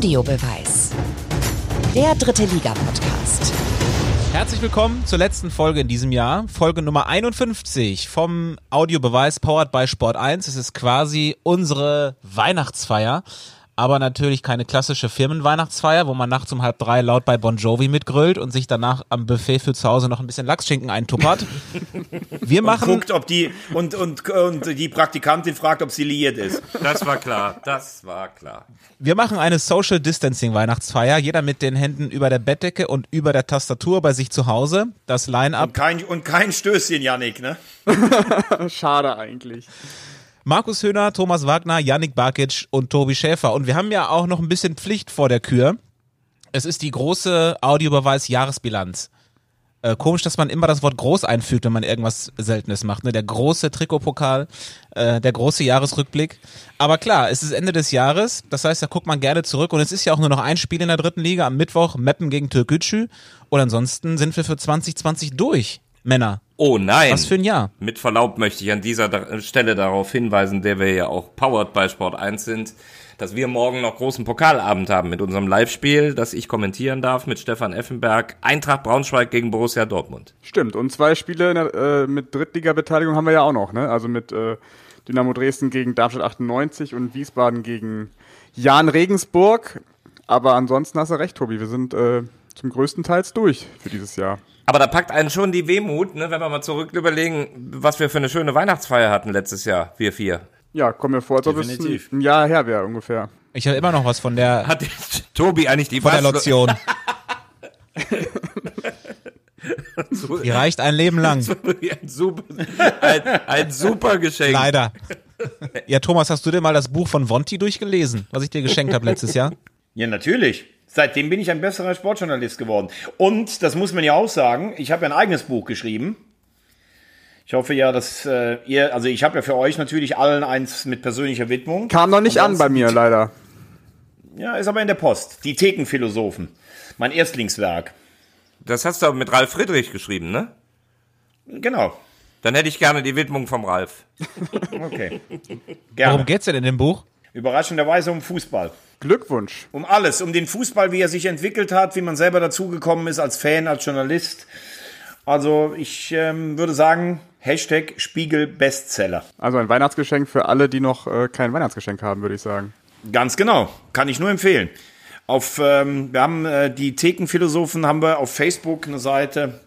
Audiobeweis. Der dritte Liga-Podcast. Herzlich willkommen zur letzten Folge in diesem Jahr, Folge Nummer 51 vom Audiobeweis powered by Sport 1. Es ist quasi unsere Weihnachtsfeier aber natürlich keine klassische Firmenweihnachtsfeier, wo man nachts um halb drei laut bei Bon Jovi mitgrölt und sich danach am Buffet für zu Hause noch ein bisschen Lachsschinken eintuppert. Wir machen. Und guckt, ob die, und, und, und die Praktikantin fragt, ob sie liiert ist. Das war klar, das war klar. Wir machen eine Social Distancing Weihnachtsfeier, jeder mit den Händen über der Bettdecke und über der Tastatur bei sich zu Hause. Das Line-Up. Und kein, und kein Stößchen, Yannick, ne? Schade eigentlich. Markus Höhner, Thomas Wagner, Yannick Barkic und Tobi Schäfer. Und wir haben ja auch noch ein bisschen Pflicht vor der Kür. Es ist die große Audiobeweis-Jahresbilanz. Äh, komisch, dass man immer das Wort groß einfügt, wenn man irgendwas Seltenes macht. Ne? Der große Trikotpokal, äh, der große Jahresrückblick. Aber klar, es ist Ende des Jahres. Das heißt, da guckt man gerne zurück. Und es ist ja auch nur noch ein Spiel in der dritten Liga. Am Mittwoch Meppen gegen Türkgücü. Und ansonsten sind wir für 2020 durch, Männer. Oh nein. Was für ein Jahr. Mit Verlaub möchte ich an dieser Stelle darauf hinweisen, der wir ja auch powered bei Sport 1 sind, dass wir morgen noch großen Pokalabend haben mit unserem Live-Spiel, das ich kommentieren darf mit Stefan Effenberg. Eintracht Braunschweig gegen Borussia Dortmund. Stimmt. Und zwei Spiele äh, mit Drittliga-Beteiligung haben wir ja auch noch, ne? Also mit äh, Dynamo Dresden gegen Darmstadt 98 und Wiesbaden gegen Jan Regensburg. Aber ansonsten hast du recht, Tobi. Wir sind äh, zum größten Teils durch für dieses Jahr. Aber da packt einen schon die Wehmut, ne, wenn wir mal zurück überlegen, was wir für eine schöne Weihnachtsfeier hatten letztes Jahr, wir vier. Ja, kommen mir vor, als ob es ein Jahr her wäre ungefähr. Ich habe immer noch was von der. Hat Tobi eigentlich die von der Lotion. die reicht ein Leben lang. Ein super, ein, ein super Geschenk. Leider. Ja, Thomas, hast du dir mal das Buch von Vonti durchgelesen, was ich dir geschenkt habe letztes Jahr? Ja, natürlich. Seitdem bin ich ein besserer Sportjournalist geworden. Und, das muss man ja auch sagen, ich habe ja ein eigenes Buch geschrieben. Ich hoffe ja, dass äh, ihr, also ich habe ja für euch natürlich allen eins mit persönlicher Widmung. Kam noch nicht an bei mir, leider. Ja, ist aber in der Post. Die Thekenphilosophen. Mein Erstlingswerk. Das hast du aber mit Ralf Friedrich geschrieben, ne? Genau. Dann hätte ich gerne die Widmung vom Ralf. okay. Gerne. Worum geht's denn in dem Buch? Überraschenderweise um Fußball. Glückwunsch. Um alles, um den Fußball, wie er sich entwickelt hat, wie man selber dazugekommen ist als Fan, als Journalist. Also ich ähm, würde sagen, Hashtag Spiegel Bestseller. Also ein Weihnachtsgeschenk für alle, die noch äh, kein Weihnachtsgeschenk haben, würde ich sagen. Ganz genau, kann ich nur empfehlen. Auf, ähm, wir haben äh, die Thekenphilosophen haben wir auf Facebook eine Seite.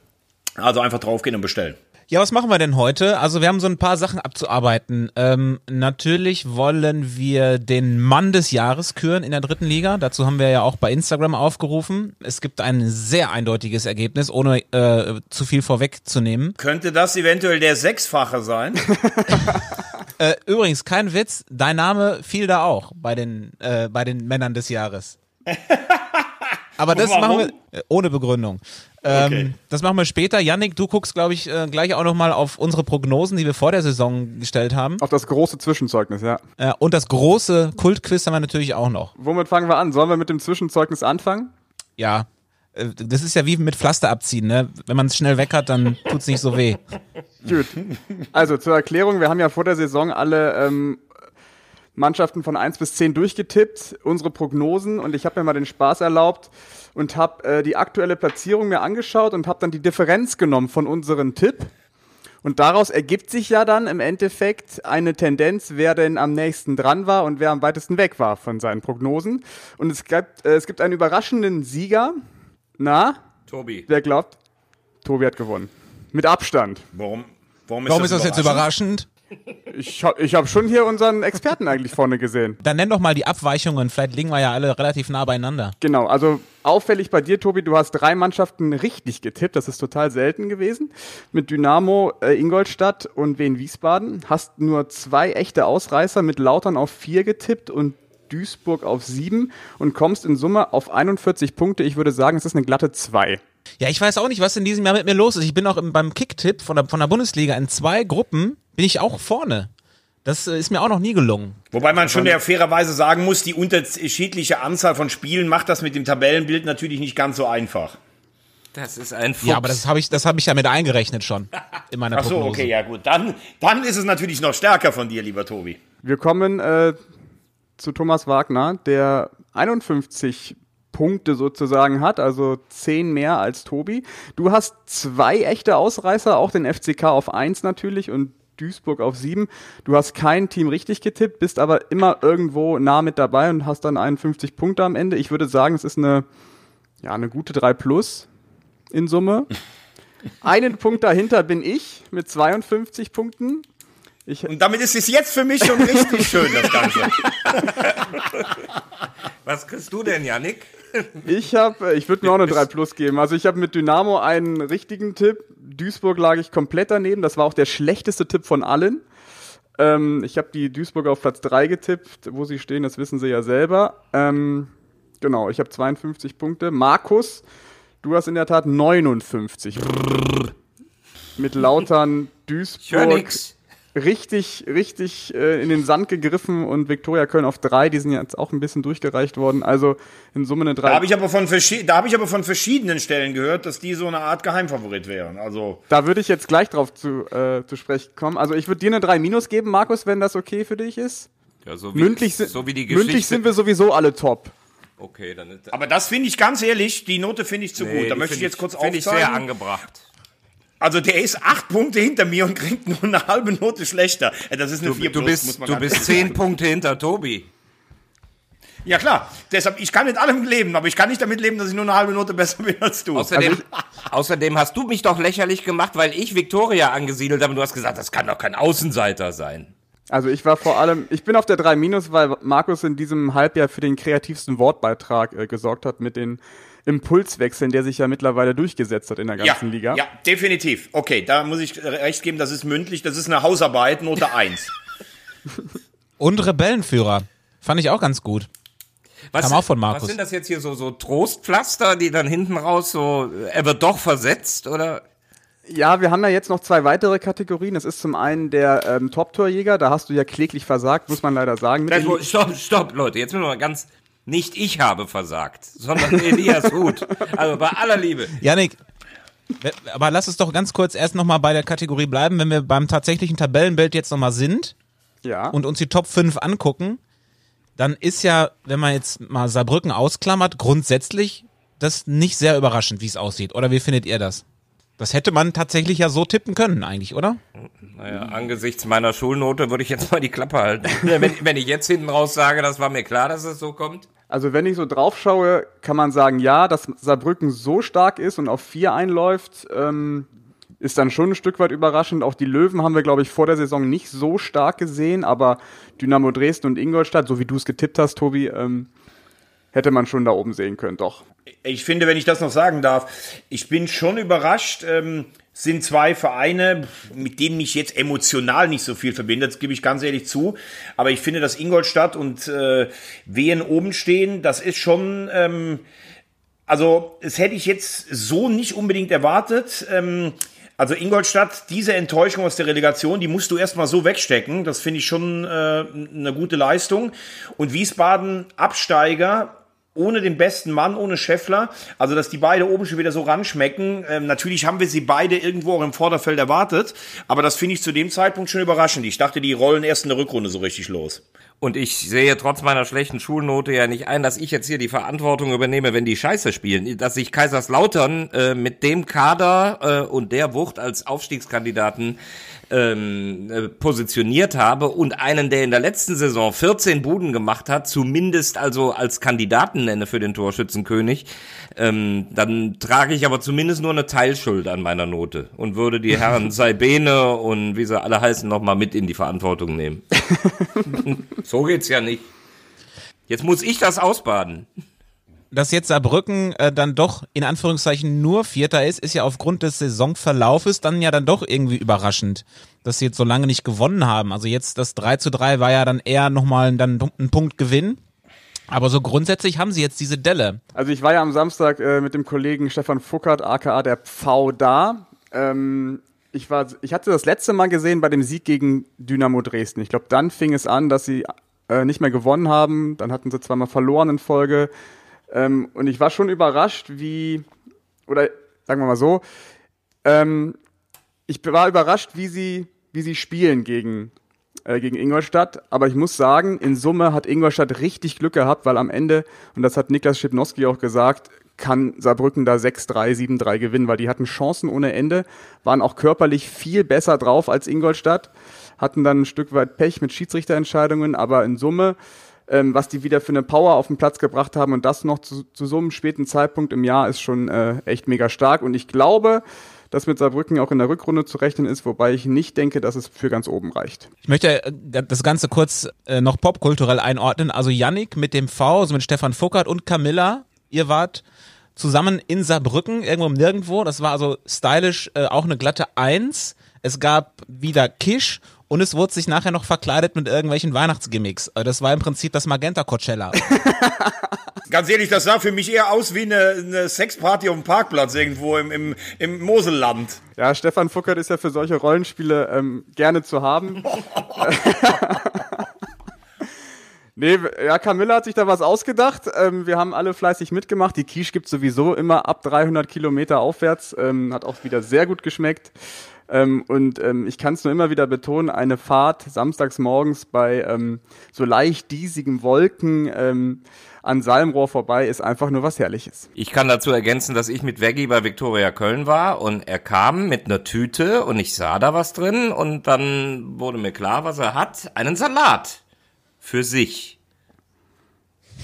Also einfach draufgehen und bestellen. Ja, was machen wir denn heute? Also wir haben so ein paar Sachen abzuarbeiten. Ähm, natürlich wollen wir den Mann des Jahres küren in der dritten Liga. Dazu haben wir ja auch bei Instagram aufgerufen. Es gibt ein sehr eindeutiges Ergebnis, ohne äh, zu viel vorwegzunehmen. Könnte das eventuell der Sechsfache sein? äh, übrigens, kein Witz, dein Name fiel da auch bei den, äh, bei den Männern des Jahres. Aber das machen wir äh, ohne Begründung. Ähm, okay. Das machen wir später. Yannick, du guckst, glaube ich, äh, gleich auch nochmal auf unsere Prognosen, die wir vor der Saison gestellt haben. Auf das große Zwischenzeugnis, ja. Äh, und das große Kultquiz haben wir natürlich auch noch. Womit fangen wir an? Sollen wir mit dem Zwischenzeugnis anfangen? Ja. Äh, das ist ja wie mit Pflaster abziehen, ne? Wenn man es schnell weg hat, dann tut's nicht so weh. Gut. Also zur Erklärung, wir haben ja vor der Saison alle ähm, Mannschaften von 1 bis 10 durchgetippt, unsere Prognosen und ich habe mir mal den Spaß erlaubt und habe äh, die aktuelle Platzierung mir angeschaut und habe dann die Differenz genommen von unserem Tipp. Und daraus ergibt sich ja dann im Endeffekt eine Tendenz, wer denn am nächsten dran war und wer am weitesten weg war von seinen Prognosen. Und es gibt, äh, es gibt einen überraschenden Sieger. Na? Tobi. Wer glaubt? Tobi hat gewonnen. Mit Abstand. Warum? Warum ist, Warum das, ist das jetzt überraschend? Ich habe ich hab schon hier unseren Experten eigentlich vorne gesehen. Dann nenn doch mal die Abweichungen. Vielleicht liegen wir ja alle relativ nah beieinander. Genau, also auffällig bei dir, Tobi, du hast drei Mannschaften richtig getippt. Das ist total selten gewesen. Mit Dynamo äh, Ingolstadt und Wien Wiesbaden. Hast nur zwei echte Ausreißer mit Lautern auf vier getippt und Duisburg auf sieben und kommst in Summe auf 41 Punkte. Ich würde sagen, es ist eine glatte zwei. Ja, ich weiß auch nicht, was in diesem Jahr mit mir los ist. Ich bin auch beim Kicktipp von der, von der Bundesliga in zwei Gruppen bin ich auch vorne. Das äh, ist mir auch noch nie gelungen. Wobei man schon ja fairerweise sagen muss, die unterschiedliche Anzahl von Spielen macht das mit dem Tabellenbild natürlich nicht ganz so einfach. Das ist ein Fuchs. Ja, aber das habe ich, das habe ich ja mit eingerechnet schon in meiner Ach so, Prognose. okay, ja gut. Dann, dann ist es natürlich noch stärker von dir, lieber Tobi. Wir kommen äh, zu Thomas Wagner, der 51 Punkte sozusagen hat, also 10 mehr als Tobi. Du hast zwei echte Ausreißer, auch den FCK auf 1 natürlich und Duisburg auf 7. Du hast kein Team richtig getippt, bist aber immer irgendwo nah mit dabei und hast dann 51 Punkte am Ende. Ich würde sagen, es ist eine, ja, eine gute 3 plus in Summe. Einen Punkt dahinter bin ich mit 52 Punkten. Ich und damit ist es jetzt für mich schon richtig schön, das Ganze. Was kriegst du denn, Yannick? Ich habe, ich würde mir auch eine 3 Plus geben. Also ich habe mit Dynamo einen richtigen Tipp. Duisburg lag ich komplett daneben. Das war auch der schlechteste Tipp von allen. Ähm, ich habe die Duisburg auf Platz 3 getippt. Wo sie stehen, das wissen sie ja selber. Ähm, genau, ich habe 52 Punkte. Markus, du hast in der Tat 59 Punkte. Mit Lautern Duisburg. Ich nix richtig, richtig äh, in den Sand gegriffen und Viktoria Köln auf drei, die sind jetzt auch ein bisschen durchgereicht worden. Also in Summe eine drei. Da habe ich aber von da habe ich aber von verschiedenen Stellen gehört, dass die so eine Art Geheimfavorit wären. Also da würde ich jetzt gleich drauf zu, äh, zu sprechen kommen. Also ich würde dir eine drei Minus geben, Markus, wenn das okay für dich ist. Ja, so wie, mündlich, so wie die Geschichte. mündlich sind wir sowieso alle top. Okay, dann ist Aber das finde ich ganz ehrlich, die Note finde ich zu nee, gut. Da möchte ich jetzt kurz aufzeigen. Finde ich sehr angebracht. Also der ist acht Punkte hinter mir und kriegt nur eine halbe Note schlechter. Das ist eine du, 4 plus, du bist, muss man Du bist zehn Punkte hinter Tobi. Ja klar, deshalb, ich kann mit allem leben, aber ich kann nicht damit leben, dass ich nur eine halbe Note besser bin als du. Außerdem, also außerdem hast du mich doch lächerlich gemacht, weil ich Victoria angesiedelt habe und du hast gesagt, das kann doch kein Außenseiter sein. Also ich war vor allem, ich bin auf der 3 Minus, weil Markus in diesem Halbjahr für den kreativsten Wortbeitrag äh, gesorgt hat mit den Impulswechseln, der sich ja mittlerweile durchgesetzt hat in der ganzen ja, Liga. Ja, definitiv. Okay, da muss ich recht geben, das ist mündlich, das ist eine Hausarbeit, Note 1. Und Rebellenführer. Fand ich auch ganz gut. Was, Kam auch von Markus. Was sind das jetzt hier so, so Trostpflaster, die dann hinten raus so, er wird doch versetzt, oder? Ja, wir haben ja jetzt noch zwei weitere Kategorien. Das ist zum einen der ähm, Top-Torjäger, da hast du ja kläglich versagt, muss man leider sagen. stopp, stopp, Leute, jetzt müssen wir mal ganz, nicht ich habe versagt, sondern Elias Huth. Also bei aller Liebe. Janik, aber lass uns doch ganz kurz erst nochmal bei der Kategorie bleiben, wenn wir beim tatsächlichen Tabellenbild jetzt nochmal sind ja. und uns die Top 5 angucken, dann ist ja, wenn man jetzt mal Saarbrücken ausklammert, grundsätzlich das nicht sehr überraschend, wie es aussieht. Oder wie findet ihr das? Das hätte man tatsächlich ja so tippen können, eigentlich, oder? Naja, angesichts meiner Schulnote würde ich jetzt mal die Klappe halten. wenn, wenn, ich jetzt hinten raus sage, das war mir klar, dass es so kommt. Also wenn ich so drauf schaue, kann man sagen, ja, dass Saarbrücken so stark ist und auf vier einläuft, ähm, ist dann schon ein Stück weit überraschend. Auch die Löwen haben wir, glaube ich, vor der Saison nicht so stark gesehen, aber Dynamo Dresden und Ingolstadt, so wie du es getippt hast, Tobi, ähm, hätte man schon da oben sehen können, doch. Ich finde, wenn ich das noch sagen darf, ich bin schon überrascht. Ähm, sind zwei Vereine, mit denen mich jetzt emotional nicht so viel verbindet, das gebe ich ganz ehrlich zu. Aber ich finde, dass Ingolstadt und äh, Wehen oben stehen, das ist schon, ähm, also das hätte ich jetzt so nicht unbedingt erwartet. Ähm, also Ingolstadt, diese Enttäuschung aus der Relegation, die musst du erstmal so wegstecken. Das finde ich schon äh, eine gute Leistung. Und Wiesbaden Absteiger ohne den besten Mann, ohne Scheffler. Also, dass die beide oben schon wieder so ranschmecken. Ähm, natürlich haben wir sie beide irgendwo auch im Vorderfeld erwartet. Aber das finde ich zu dem Zeitpunkt schon überraschend. Ich dachte, die rollen erst in der Rückrunde so richtig los. Und ich sehe trotz meiner schlechten Schulnote ja nicht ein, dass ich jetzt hier die Verantwortung übernehme, wenn die Scheiße spielen. Dass sich Kaiserslautern äh, mit dem Kader äh, und der Wucht als Aufstiegskandidaten ähm, äh, positioniert habe und einen, der in der letzten Saison 14 Buden gemacht hat, zumindest also als Kandidaten nenne für den Torschützenkönig, ähm, dann trage ich aber zumindest nur eine Teilschuld an meiner Note und würde die Herren Saibene und wie sie alle heißen nochmal mit in die Verantwortung nehmen. so geht's ja nicht. Jetzt muss ich das ausbaden dass jetzt Saarbrücken äh, dann doch in Anführungszeichen nur Vierter ist, ist ja aufgrund des Saisonverlaufes dann ja dann doch irgendwie überraschend, dass sie jetzt so lange nicht gewonnen haben. Also jetzt das 3 zu 3 war ja dann eher nochmal dann ein Punkt Gewinn. Aber so grundsätzlich haben sie jetzt diese Delle. Also ich war ja am Samstag äh, mit dem Kollegen Stefan Fuckert, aka der Pfau, da. Ähm, ich, war, ich hatte das letzte Mal gesehen bei dem Sieg gegen Dynamo Dresden. Ich glaube, dann fing es an, dass sie äh, nicht mehr gewonnen haben. Dann hatten sie zweimal verloren in Folge. Ähm, und ich war schon überrascht, wie, oder sagen wir mal so, ähm, ich war überrascht, wie sie, wie sie spielen gegen, äh, gegen Ingolstadt. Aber ich muss sagen, in Summe hat Ingolstadt richtig Glück gehabt, weil am Ende, und das hat Niklas Schipnowski auch gesagt, kann Saarbrücken da 6-3, 7-3 gewinnen, weil die hatten Chancen ohne Ende, waren auch körperlich viel besser drauf als Ingolstadt, hatten dann ein Stück weit Pech mit Schiedsrichterentscheidungen, aber in Summe, ähm, was die wieder für eine Power auf den Platz gebracht haben und das noch zu, zu so einem späten Zeitpunkt im Jahr ist schon äh, echt mega stark. Und ich glaube, dass mit Saarbrücken auch in der Rückrunde zu rechnen ist, wobei ich nicht denke, dass es für ganz oben reicht. Ich möchte äh, das Ganze kurz äh, noch popkulturell einordnen. Also Yannick mit dem V, also mit Stefan Fuckert und Camilla, ihr wart zusammen in Saarbrücken, irgendwo im Nirgendwo. Das war also stylisch äh, auch eine glatte Eins. Es gab wieder Kisch und es wurde sich nachher noch verkleidet mit irgendwelchen Weihnachtsgimmicks. Also das war im Prinzip das Magenta Coachella. Ganz ehrlich, das sah für mich eher aus wie eine, eine Sexparty auf dem Parkplatz irgendwo im, im, im Moselland. Ja, Stefan Fuckert ist ja für solche Rollenspiele ähm, gerne zu haben. Nee, ja, Camilla hat sich da was ausgedacht. Ähm, wir haben alle fleißig mitgemacht. Die Quiche gibt sowieso immer ab 300 Kilometer aufwärts. Ähm, hat auch wieder sehr gut geschmeckt. Ähm, und ähm, ich kann es nur immer wieder betonen, eine Fahrt samstags morgens bei ähm, so leicht diesigen Wolken ähm, an Salmrohr vorbei ist einfach nur was Herrliches. Ich kann dazu ergänzen, dass ich mit Veggie bei Victoria Köln war und er kam mit einer Tüte und ich sah da was drin und dann wurde mir klar, was er hat. Einen Salat. Für sich.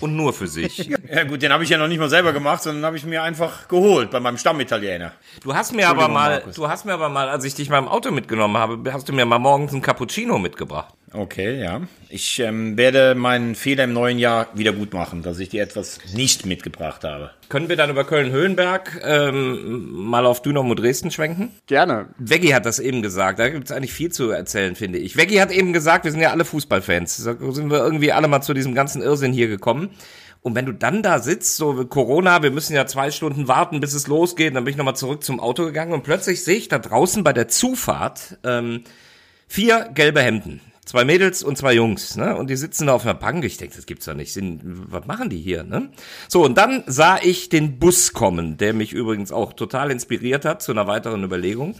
Und nur für sich. Ja gut, den habe ich ja noch nicht mal selber gemacht, sondern habe ich mir einfach geholt bei meinem Stammitaliener. Du hast mir aber mal, Markus. du hast mir aber mal, als ich dich mal im Auto mitgenommen habe, hast du mir mal morgens einen Cappuccino mitgebracht. Okay, ja. Ich ähm, werde meinen Fehler im neuen Jahr wieder gut machen, dass ich dir etwas nicht mitgebracht habe. Können wir dann über Köln-Höhenberg ähm, mal auf Dynamo Dresden schwenken? Gerne. Veggie hat das eben gesagt. Da gibt es eigentlich viel zu erzählen, finde ich. Veggie hat eben gesagt, wir sind ja alle Fußballfans. So sind wir irgendwie alle mal zu diesem ganzen Irrsinn hier gekommen. Und wenn du dann da sitzt, so Corona, wir müssen ja zwei Stunden warten, bis es losgeht, dann bin ich nochmal zurück zum Auto gegangen und plötzlich sehe ich da draußen bei der Zufahrt ähm, vier gelbe Hemden. Zwei Mädels und zwei Jungs, ne? Und die sitzen da auf einer Bank. Ich denke, das gibt's doch nicht. Sind, was machen die hier, ne? So, und dann sah ich den Bus kommen, der mich übrigens auch total inspiriert hat zu einer weiteren Überlegung.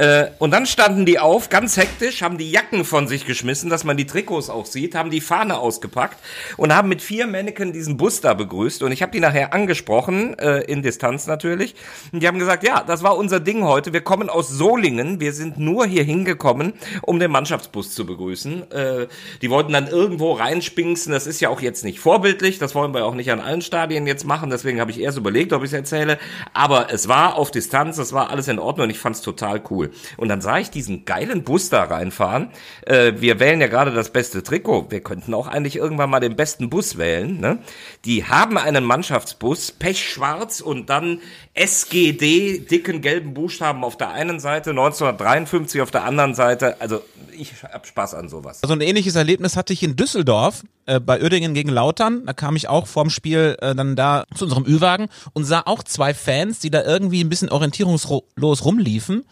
Äh, und dann standen die auf, ganz hektisch, haben die Jacken von sich geschmissen, dass man die Trikots auch sieht, haben die Fahne ausgepackt und haben mit vier Mannequin diesen Bus da begrüßt. Und ich habe die nachher angesprochen, äh, in Distanz natürlich. Und die haben gesagt, ja, das war unser Ding heute. Wir kommen aus Solingen. Wir sind nur hier hingekommen, um den Mannschaftsbus zu begrüßen. Äh, die wollten dann irgendwo reinspinksen. Das ist ja auch jetzt nicht vorbildlich. Das wollen wir auch nicht an allen Stadien jetzt machen. Deswegen habe ich erst überlegt, ob ich es erzähle. Aber es war auf Distanz. Das war alles in Ordnung und ich fand es total cool. Und dann sah ich diesen geilen Bus da reinfahren. Äh, wir wählen ja gerade das beste Trikot. Wir könnten auch eigentlich irgendwann mal den besten Bus wählen. Ne? Die haben einen Mannschaftsbus, pechschwarz und dann SGD, dicken gelben Buchstaben auf der einen Seite, 1953 auf der anderen Seite. Also ich hab Spaß an sowas. Also ein ähnliches Erlebnis hatte ich in Düsseldorf äh, bei Uerdingen gegen Lautern. Da kam ich auch vorm Spiel äh, dann da zu unserem Ü-Wagen und sah auch zwei Fans, die da irgendwie ein bisschen orientierungslos rumliefen.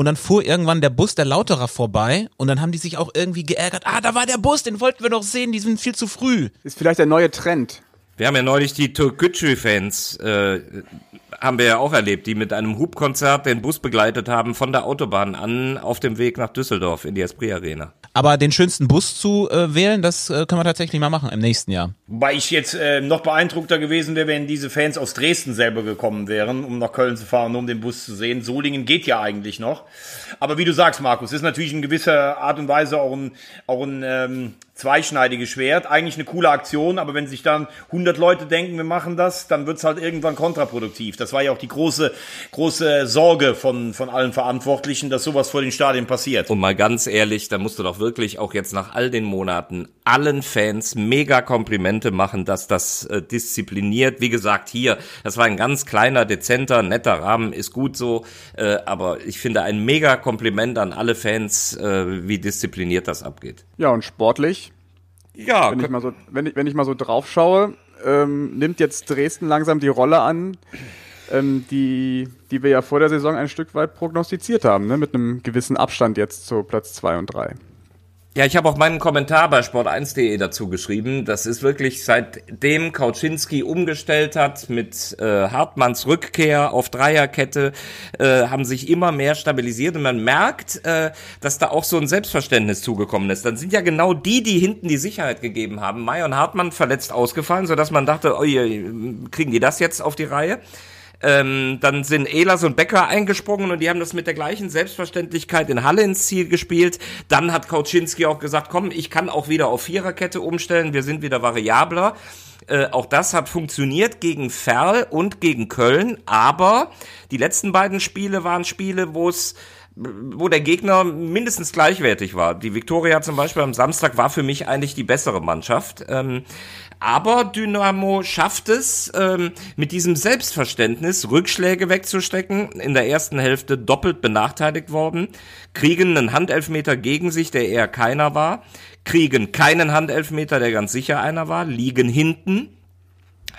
Und dann fuhr irgendwann der Bus der Lauterer vorbei und dann haben die sich auch irgendwie geärgert. Ah, da war der Bus, den wollten wir doch sehen, die sind viel zu früh. Ist vielleicht der neue Trend. Wir haben ja neulich die Türkgücü-Fans, äh, haben wir ja auch erlebt, die mit einem Hubkonzert den Bus begleitet haben von der Autobahn an auf dem Weg nach Düsseldorf in die Esprit Arena. Aber den schönsten Bus zu äh, wählen, das äh, können wir tatsächlich mal machen im nächsten Jahr. Wobei ich jetzt äh, noch beeindruckter gewesen wäre, wenn diese Fans aus Dresden selber gekommen wären, um nach Köln zu fahren, um den Bus zu sehen. Solingen geht ja eigentlich noch. Aber wie du sagst, Markus, ist natürlich in gewisser Art und Weise auch ein, auch ein ähm, zweischneidiges Schwert. Eigentlich eine coole Aktion, aber wenn sich dann 100 Leute denken, wir machen das, dann wird's halt irgendwann kontraproduktiv. Das war ja auch die große, große Sorge von, von allen Verantwortlichen, dass sowas vor den Stadien passiert. Und mal ganz ehrlich, da musst du doch wirklich auch jetzt nach all den Monaten allen Fans mega Komplimente machen, dass das äh, diszipliniert, wie gesagt, hier, das war ein ganz kleiner, dezenter, netter Rahmen, ist gut so, äh, aber ich finde ein mega Kompliment an alle Fans, äh, wie diszipliniert das abgeht. Ja, und sportlich, Ja, wenn ich mal so, wenn ich, wenn ich mal so drauf schaue, ähm, nimmt jetzt Dresden langsam die Rolle an, ähm, die, die wir ja vor der Saison ein Stück weit prognostiziert haben, ne? mit einem gewissen Abstand jetzt zu Platz zwei und drei. Ja, ich habe auch meinen Kommentar bei sport1.de dazu geschrieben. Das ist wirklich seitdem Kauczynski umgestellt hat mit äh, Hartmanns Rückkehr auf Dreierkette, äh, haben sich immer mehr stabilisiert und man merkt, äh, dass da auch so ein Selbstverständnis zugekommen ist. Dann sind ja genau die, die hinten die Sicherheit gegeben haben. Mai und Hartmann verletzt ausgefallen, sodass man dachte, oh, kriegen die das jetzt auf die Reihe? Ähm, dann sind Elas und Becker eingesprungen und die haben das mit der gleichen Selbstverständlichkeit in Halle ins Ziel gespielt. Dann hat Kauczynski auch gesagt, komm, ich kann auch wieder auf Viererkette umstellen, wir sind wieder variabler. Äh, auch das hat funktioniert gegen Ferl und gegen Köln, aber die letzten beiden Spiele waren Spiele, wo es wo der Gegner mindestens gleichwertig war. Die Viktoria zum Beispiel am Samstag war für mich eigentlich die bessere Mannschaft. Ähm, aber Dynamo schafft es, ähm, mit diesem Selbstverständnis Rückschläge wegzustecken. In der ersten Hälfte doppelt benachteiligt worden, kriegen einen Handelfmeter gegen sich, der eher keiner war, kriegen keinen Handelfmeter, der ganz sicher einer war, liegen hinten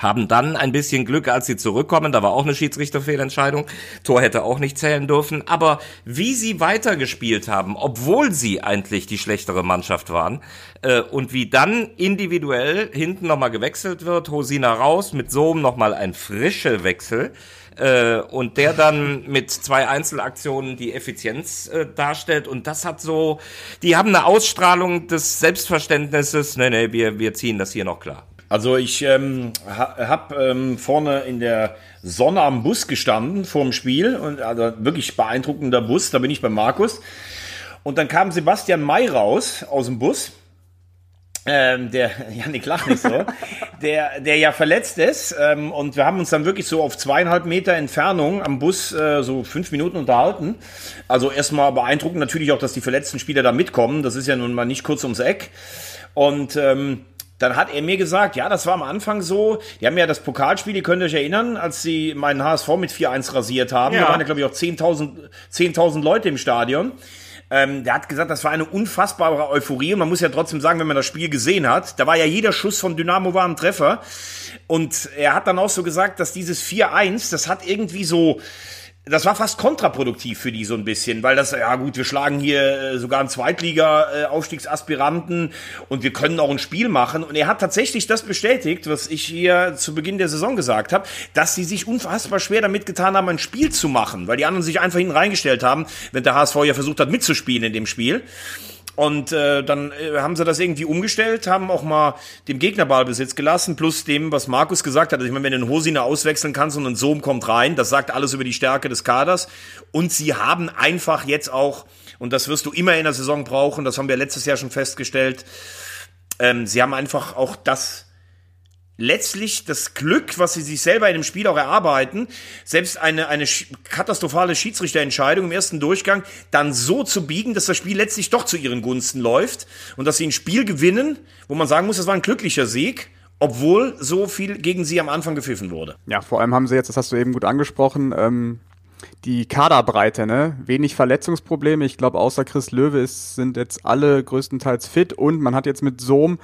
haben dann ein bisschen Glück, als sie zurückkommen. Da war auch eine Schiedsrichterfehlentscheidung. Tor hätte auch nicht zählen dürfen. Aber wie sie weitergespielt haben, obwohl sie eigentlich die schlechtere Mannschaft waren, äh, und wie dann individuell hinten nochmal gewechselt wird, Hosina raus, mit Sohm nochmal ein frischer Wechsel, äh, und der dann mit zwei Einzelaktionen die Effizienz äh, darstellt. Und das hat so, die haben eine Ausstrahlung des Selbstverständnisses, nee, nee, wir, wir ziehen das hier noch klar. Also ich ähm, ha, habe ähm, vorne in der Sonne am Bus gestanden vor dem Spiel und also wirklich beeindruckender Bus. Da bin ich bei Markus und dann kam Sebastian May raus aus dem Bus. Ähm, der, Janik lacht nicht so, der, der ja verletzt ist ähm, und wir haben uns dann wirklich so auf zweieinhalb Meter Entfernung am Bus äh, so fünf Minuten unterhalten. Also erstmal beeindruckend natürlich auch, dass die verletzten Spieler da mitkommen. Das ist ja nun mal nicht kurz ums Eck. Und ähm, dann hat er mir gesagt, ja, das war am Anfang so. Die haben ja das Pokalspiel, ihr könnt euch erinnern, als sie meinen HSV mit 4-1 rasiert haben. Ja. Da waren ja, glaube ich, auch 10.000 10 Leute im Stadion. Ähm, der hat gesagt, das war eine unfassbare Euphorie. Und man muss ja trotzdem sagen, wenn man das Spiel gesehen hat, da war ja jeder Schuss von Dynamo war ein Treffer. Und er hat dann auch so gesagt, dass dieses 4-1, das hat irgendwie so, das war fast kontraproduktiv für die so ein bisschen, weil das, ja gut, wir schlagen hier äh, sogar einen Zweitliga-Aufstiegsaspiranten und wir können auch ein Spiel machen. Und er hat tatsächlich das bestätigt, was ich hier zu Beginn der Saison gesagt habe, dass sie sich unfassbar schwer damit getan haben, ein Spiel zu machen, weil die anderen sich einfach hinten reingestellt haben, wenn der HSV ja versucht hat mitzuspielen in dem Spiel. Und äh, dann äh, haben sie das irgendwie umgestellt, haben auch mal dem Gegner Ballbesitz gelassen, plus dem, was Markus gesagt hat. Also ich meine, wenn du einen Hosina auswechseln kannst und ein Sohm kommt rein, das sagt alles über die Stärke des Kaders. Und sie haben einfach jetzt auch, und das wirst du immer in der Saison brauchen, das haben wir letztes Jahr schon festgestellt, ähm, sie haben einfach auch das letztlich das Glück, was sie sich selber in dem Spiel auch erarbeiten, selbst eine, eine katastrophale Schiedsrichterentscheidung im ersten Durchgang dann so zu biegen, dass das Spiel letztlich doch zu ihren Gunsten läuft und dass sie ein Spiel gewinnen, wo man sagen muss, das war ein glücklicher Sieg. Obwohl so viel gegen sie am Anfang gepfiffen wurde. Ja, vor allem haben sie jetzt, das hast du eben gut angesprochen, ähm, die Kaderbreite, ne? Wenig Verletzungsprobleme. Ich glaube, außer Chris Löwe ist, sind jetzt alle größtenteils fit und man hat jetzt mit Sohm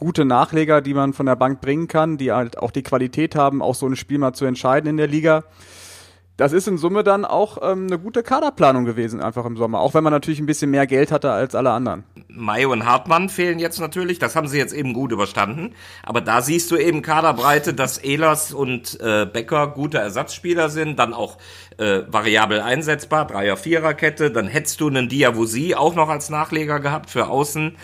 gute Nachleger, die man von der Bank bringen kann, die halt auch die Qualität haben, auch so ein Spiel mal zu entscheiden in der Liga. Das ist in Summe dann auch ähm, eine gute Kaderplanung gewesen, einfach im Sommer. Auch wenn man natürlich ein bisschen mehr Geld hatte als alle anderen. Mayo und Hartmann fehlen jetzt natürlich. Das haben sie jetzt eben gut überstanden. Aber da siehst du eben Kaderbreite, dass Ehlers und äh, Becker gute Ersatzspieler sind. Dann auch äh, variabel einsetzbar, Dreier-Vierer-Kette. Dann hättest du einen Diawusi auch noch als Nachleger gehabt für Außen.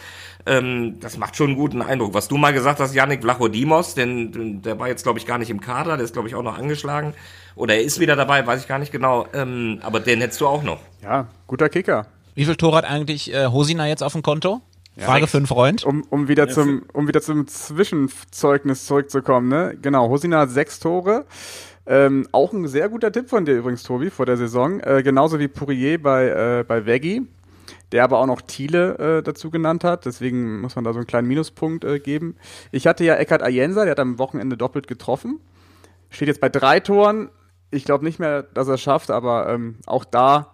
Ähm, das macht schon einen guten Eindruck. Was du mal gesagt hast, Yannick Vlachodimos, denn der war jetzt, glaube ich, gar nicht im Kader, der ist, glaube ich, auch noch angeschlagen. Oder er ist wieder dabei, weiß ich gar nicht genau. Ähm, aber den hättest du auch noch. Ja, guter Kicker. Wie viel Tore hat eigentlich äh, Hosina jetzt auf dem Konto? Ja, Frage für einen Freund. Um, um, wieder zum, um wieder zum Zwischenzeugnis zurückzukommen, ne? Genau, Hosina hat sechs Tore. Ähm, auch ein sehr guter Tipp von dir übrigens, Tobi, vor der Saison. Äh, genauso wie Pourier bei, äh, bei Veggie der aber auch noch Thiele äh, dazu genannt hat. Deswegen muss man da so einen kleinen Minuspunkt äh, geben. Ich hatte ja Eckhard Ayensa, der hat am Wochenende doppelt getroffen. Steht jetzt bei drei Toren. Ich glaube nicht mehr, dass er es schafft, aber ähm, auch da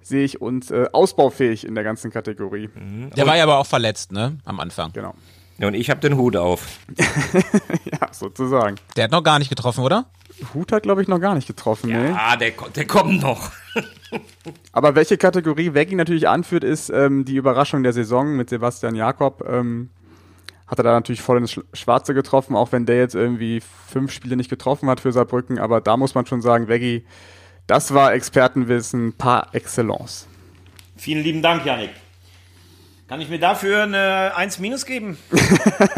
sehe ich uns äh, ausbaufähig in der ganzen Kategorie. Mhm. Der war ja aber auch verletzt, ne? Am Anfang. Genau. Und ich habe den Hut auf. Ja, sozusagen. Der hat noch gar nicht getroffen, oder? Hut hat, glaube ich, noch gar nicht getroffen, ne? Ah, der, der kommt noch. Aber welche Kategorie Veggie natürlich anführt, ist ähm, die Überraschung der Saison mit Sebastian Jakob. Ähm, hat er da natürlich voll ins Sch- Schwarze getroffen, auch wenn der jetzt irgendwie fünf Spiele nicht getroffen hat für Saarbrücken. Aber da muss man schon sagen, Veggie, das war Expertenwissen par excellence. Vielen lieben Dank, Janik. Kann ich mir dafür eine 1 minus geben?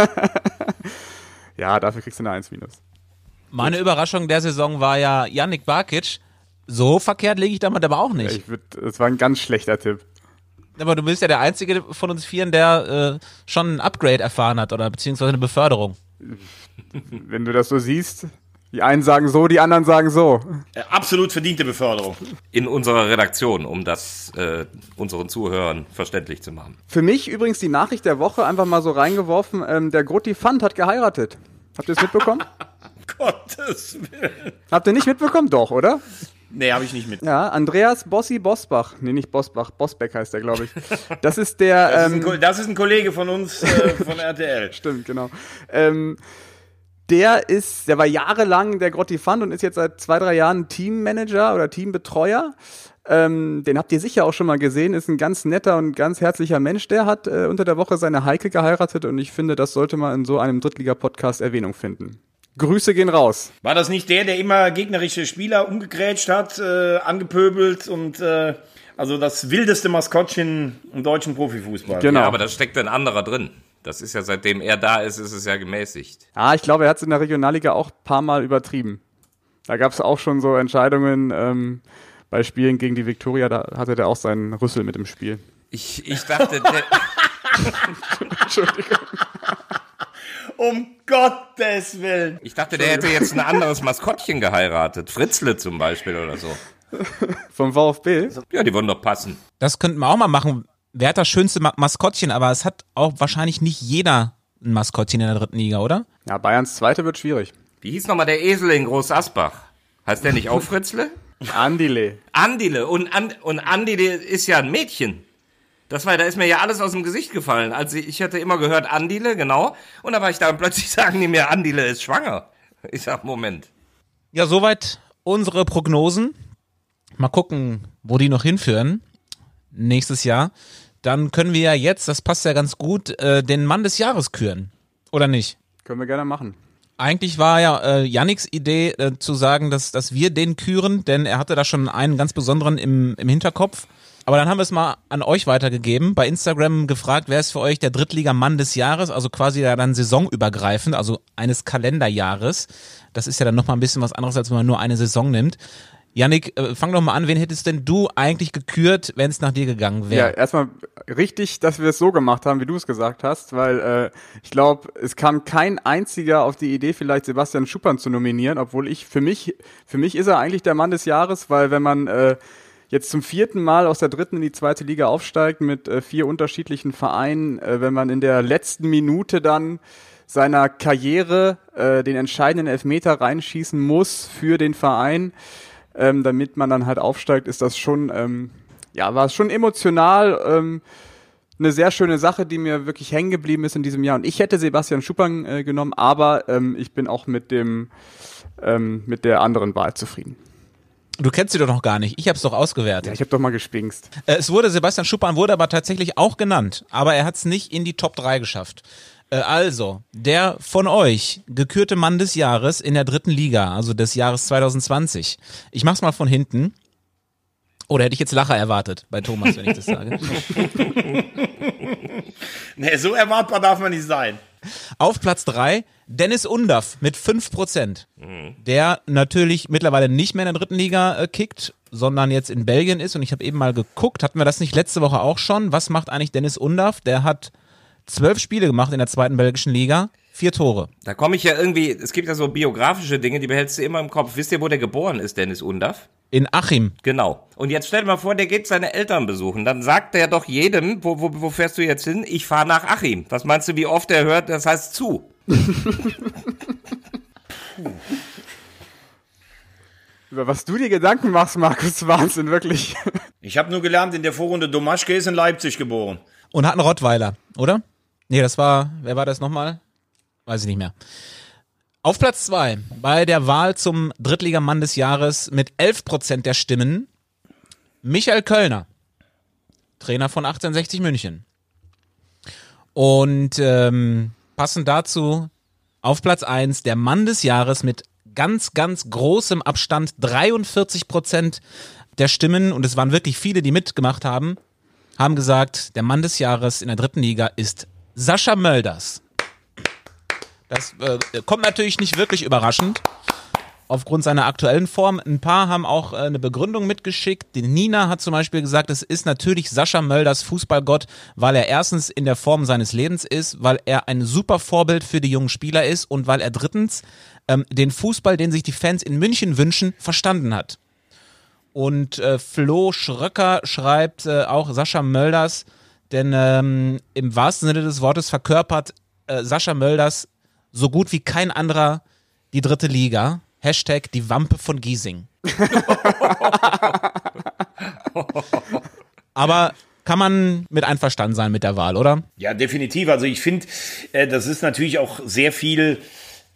Ja, dafür kriegst du eine 1 minus. Meine Überraschung der Saison war ja Yannick Barkic. So verkehrt liege ich damit aber auch nicht. Ich würd, das war ein ganz schlechter Tipp. Aber du bist ja der Einzige von uns Vieren, der äh, schon ein Upgrade erfahren hat oder beziehungsweise eine Beförderung. Wenn du das so siehst, die einen sagen so, die anderen sagen so. Äh, absolut verdiente Beförderung. In unserer Redaktion, um das äh, unseren Zuhörern verständlich zu machen. Für mich übrigens die Nachricht der Woche einfach mal so reingeworfen. Ähm, der Grotti Fand hat geheiratet. Habt ihr es mitbekommen? Gottes Willen. Habt ihr nicht mitbekommen? Doch, oder? Nee, habe ich nicht mit. Ja, Andreas Bossi Bosbach. Nee, nicht Bosbach, Bosbeck heißt der, glaube ich. Das ist der. Das, ist ein, ähm, das ist ein Kollege von uns, äh, von RTL. Stimmt, genau. Ähm, der ist, der war jahrelang der Grotti Fund und ist jetzt seit zwei, drei Jahren Teammanager oder Teambetreuer. Ähm, den habt ihr sicher auch schon mal gesehen, ist ein ganz netter und ganz herzlicher Mensch. Der hat äh, unter der Woche seine Heike geheiratet und ich finde, das sollte mal in so einem Drittliga-Podcast Erwähnung finden. Grüße gehen raus. War das nicht der, der immer gegnerische Spieler umgegrätscht hat, äh, angepöbelt und äh, also das wildeste Maskottchen im deutschen Profifußball? Genau. Ja, aber da steckt ein anderer drin. Das ist ja, seitdem er da ist, ist es ja gemäßigt. Ah, ich glaube, er hat es in der Regionalliga auch ein paar Mal übertrieben. Da gab es auch schon so Entscheidungen ähm, bei Spielen gegen die Viktoria, da hatte der auch seinen Rüssel mit im Spiel. Ich, ich dachte, der, Um Gottes Willen. ich dachte, der hätte jetzt ein anderes Maskottchen geheiratet. Fritzle zum Beispiel oder so. Vom VfB? Ja, die wollen doch passen. Das könnten wir auch mal machen. Wer hat das schönste Ma Maskottchen? Aber es hat auch wahrscheinlich nicht jeder ein Maskottchen in der dritten Liga, oder? Ja, Bayerns Zweite wird schwierig. Wie hieß nochmal der Esel in Groß Asbach? Heißt der nicht auch Fritzle? Andile. Andile. Und, And, und Andile ist ja ein Mädchen. Das war, da ist mir ja alles aus dem Gesicht gefallen. Also ich hatte immer gehört Andile, genau. Und da war ich da und plötzlich sagen die mir, Andile ist schwanger. Ich sag, Moment. Ja, soweit unsere Prognosen. Mal gucken, wo die noch hinführen. Nächstes Jahr. Dann können wir ja jetzt, das passt ja ganz gut, äh, den Mann des Jahres küren. Oder nicht? Können wir gerne machen. Eigentlich war ja äh, Yannicks Idee äh, zu sagen, dass, dass wir den küren, denn er hatte da schon einen ganz besonderen im, im Hinterkopf. Aber dann haben wir es mal an euch weitergegeben, bei Instagram gefragt, wer ist für euch der Drittligamann des Jahres, also quasi ja dann saisonübergreifend, also eines Kalenderjahres. Das ist ja dann nochmal ein bisschen was anderes, als wenn man nur eine Saison nimmt. Yannick, äh, fang doch mal an, wen hättest denn du eigentlich gekürt, wenn es nach dir gegangen Ja, wäre? erstmal richtig, dass wir es so gemacht haben, wie du es gesagt hast, weil äh, ich glaube, es kam kein einziger auf die Idee, vielleicht Sebastian Schuppern zu nominieren, obwohl ich für mich, für mich ist er eigentlich der Mann des Jahres, weil wenn man äh, jetzt zum vierten Mal aus der dritten in die zweite Liga aufsteigt mit äh, vier unterschiedlichen Vereinen, äh, wenn man in der letzten Minute dann seiner Karriere äh, den entscheidenden Elfmeter reinschießen muss für den Verein, ähm, damit man dann halt aufsteigt, ist das schon, ähm, ja, war es schon emotional ähm, eine sehr schöne Sache, die mir wirklich hängen geblieben ist in diesem Jahr. Und ich hätte Sebastian Schuppern äh, genommen, aber ähm, ich bin auch mit dem ähm, mit der anderen Wahl zufrieden. Du kennst sie doch noch gar nicht. Ich habe es doch ausgewertet. Ja, ich habe doch mal gespinkst. Äh, Es wurde, Sebastian Schuppan wurde aber tatsächlich auch genannt, aber er hat es nicht in die Top 3 geschafft. Äh, Also, der von euch gekürte Mann des Jahres in der dritten Liga, also des Jahres 2020. Ich mach's mal von hinten. Oder hätte ich jetzt Lacher erwartet bei Thomas, wenn ich das sage? Nee, so erwartbar darf man nicht sein. Auf Platz 3 Dennis Undaff mit 5%. Der natürlich mittlerweile nicht mehr in der dritten Liga äh, kickt, sondern jetzt in Belgien ist. Und ich habe eben mal geguckt, hatten wir das nicht letzte Woche auch schon? Was macht eigentlich Dennis Undaff? Der hat zwölf Spiele gemacht in der zweiten belgischen Liga, vier Tore. Da komme ich ja irgendwie, es gibt ja so biografische Dinge, die behältst du immer im Kopf. Wisst ihr, wo der geboren ist, Dennis Undaff? In Achim. Genau. Und jetzt stell dir mal vor, der geht seine Eltern besuchen. Dann sagt er doch jedem, wo, wo, wo fährst du jetzt hin? Ich fahre nach Achim. Was meinst du, wie oft er hört? Das heißt zu. Über was du dir Gedanken machst, Markus, Wahnsinn, wirklich. Ich habe nur gelernt, in der Vorrunde Domaschke ist in Leipzig geboren. Und hat einen Rottweiler, oder? Nee, das war, wer war das nochmal? Weiß ich nicht mehr. Auf Platz zwei bei der Wahl zum Drittligamann des Jahres mit 11 Prozent der Stimmen Michael Kölner, Trainer von 1860 München. Und ähm, passend dazu auf Platz eins der Mann des Jahres mit ganz, ganz großem Abstand 43 Prozent der Stimmen, und es waren wirklich viele, die mitgemacht haben, haben gesagt, der Mann des Jahres in der dritten Liga ist Sascha Mölders. Das äh, kommt natürlich nicht wirklich überraschend aufgrund seiner aktuellen Form. Ein paar haben auch äh, eine Begründung mitgeschickt. Die Nina hat zum Beispiel gesagt, es ist natürlich Sascha Mölders Fußballgott, weil er erstens in der Form seines Lebens ist, weil er ein super Vorbild für die jungen Spieler ist und weil er drittens ähm, den Fußball, den sich die Fans in München wünschen, verstanden hat. Und äh, Flo Schröcker schreibt äh, auch Sascha Mölders, denn ähm, im wahrsten Sinne des Wortes verkörpert äh, Sascha Mölders so gut wie kein anderer die dritte Liga. Hashtag die Wampe von Giesing. Aber kann man mit einverstanden sein mit der Wahl, oder? Ja, definitiv. Also ich finde, äh, das ist natürlich auch sehr viel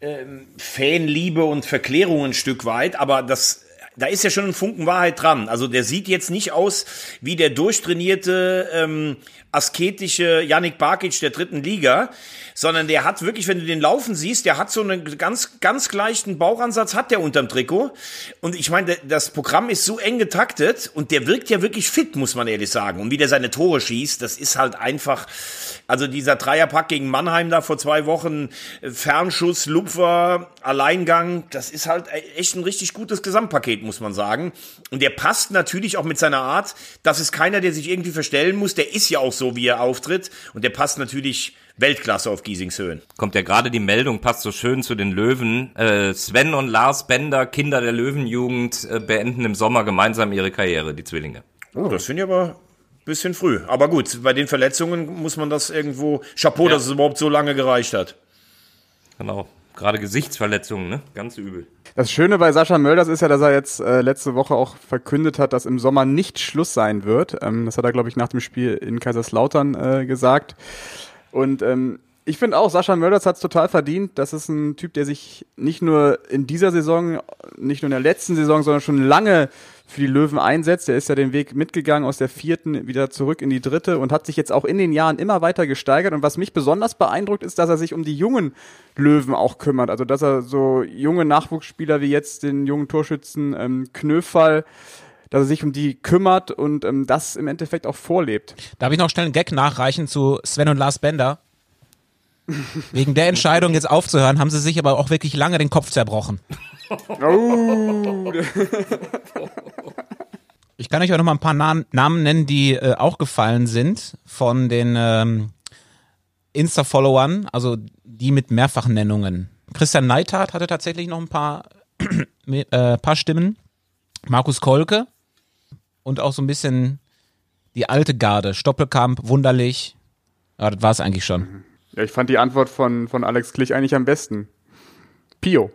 ähm, Fanliebe und Verklärung ein Stück weit, aber das da ist ja schon ein Funken Wahrheit dran. Also der sieht jetzt nicht aus wie der durchtrainierte, ähm, asketische Yannick Barkic der dritten Liga, sondern der hat wirklich, wenn du den laufen siehst, der hat so einen ganz, ganz leichten Bauchansatz, hat der unterm Trikot. Und ich meine, das Programm ist so eng getaktet und der wirkt ja wirklich fit, muss man ehrlich sagen. Und wie der seine Tore schießt, das ist halt einfach, also dieser Dreierpack gegen Mannheim da vor zwei Wochen, Fernschuss, Lupfer, Alleingang, das ist halt echt ein richtig gutes Gesamtpaket, muss man sagen. Und der passt natürlich auch mit seiner Art. Das ist keiner, der sich irgendwie verstellen muss. Der ist ja auch so, wie er auftritt. Und der passt natürlich Weltklasse auf Giesingshöhen. Kommt ja gerade die Meldung, passt so schön zu den Löwen. Äh, Sven und Lars Bender, Kinder der Löwenjugend, äh, beenden im Sommer gemeinsam ihre Karriere, die Zwillinge. Oh, das finde ich aber ein bisschen früh. Aber gut, bei den Verletzungen muss man das irgendwo, Chapeau, ja. dass es überhaupt so lange gereicht hat. Genau. Gerade Gesichtsverletzungen, ne? Ganz übel. Das Schöne bei Sascha Mölders ist ja, dass er jetzt äh, letzte Woche auch verkündet hat, dass im Sommer nicht Schluss sein wird. Ähm, das hat er, glaube ich, nach dem Spiel in Kaiserslautern äh, gesagt. Und ähm, ich finde auch, Sascha Mölders hat es total verdient. Das ist ein Typ, der sich nicht nur in dieser Saison, nicht nur in der letzten Saison, sondern schon lange für die Löwen einsetzt. Der ist ja den Weg mitgegangen aus der vierten wieder zurück in die dritte und hat sich jetzt auch in den Jahren immer weiter gesteigert. Und was mich besonders beeindruckt, ist, dass er sich um die jungen Löwen auch kümmert. Also dass er so junge Nachwuchsspieler wie jetzt den jungen Torschützen ähm, Knöfall dass er sich um die kümmert und ähm, das im Endeffekt auch vorlebt. Darf ich noch schnell einen Gag nachreichen zu Sven und Lars Bender? Wegen der Entscheidung jetzt aufzuhören, haben sie sich aber auch wirklich lange den Kopf zerbrochen. Oh. Ich kann euch auch noch mal ein paar Namen, nennen, die äh, auch gefallen sind von den ähm, Insta-Followern, also die mit Mehrfachnennungen. Christian Neithardt hatte tatsächlich noch ein paar, äh, paar Stimmen. Markus Kolke, und auch so ein bisschen die alte Garde. Stoppelkamp, wunderlich. Ja, das war es eigentlich schon. Ja, ich fand die Antwort von, von Alex Klich eigentlich am besten. Pio.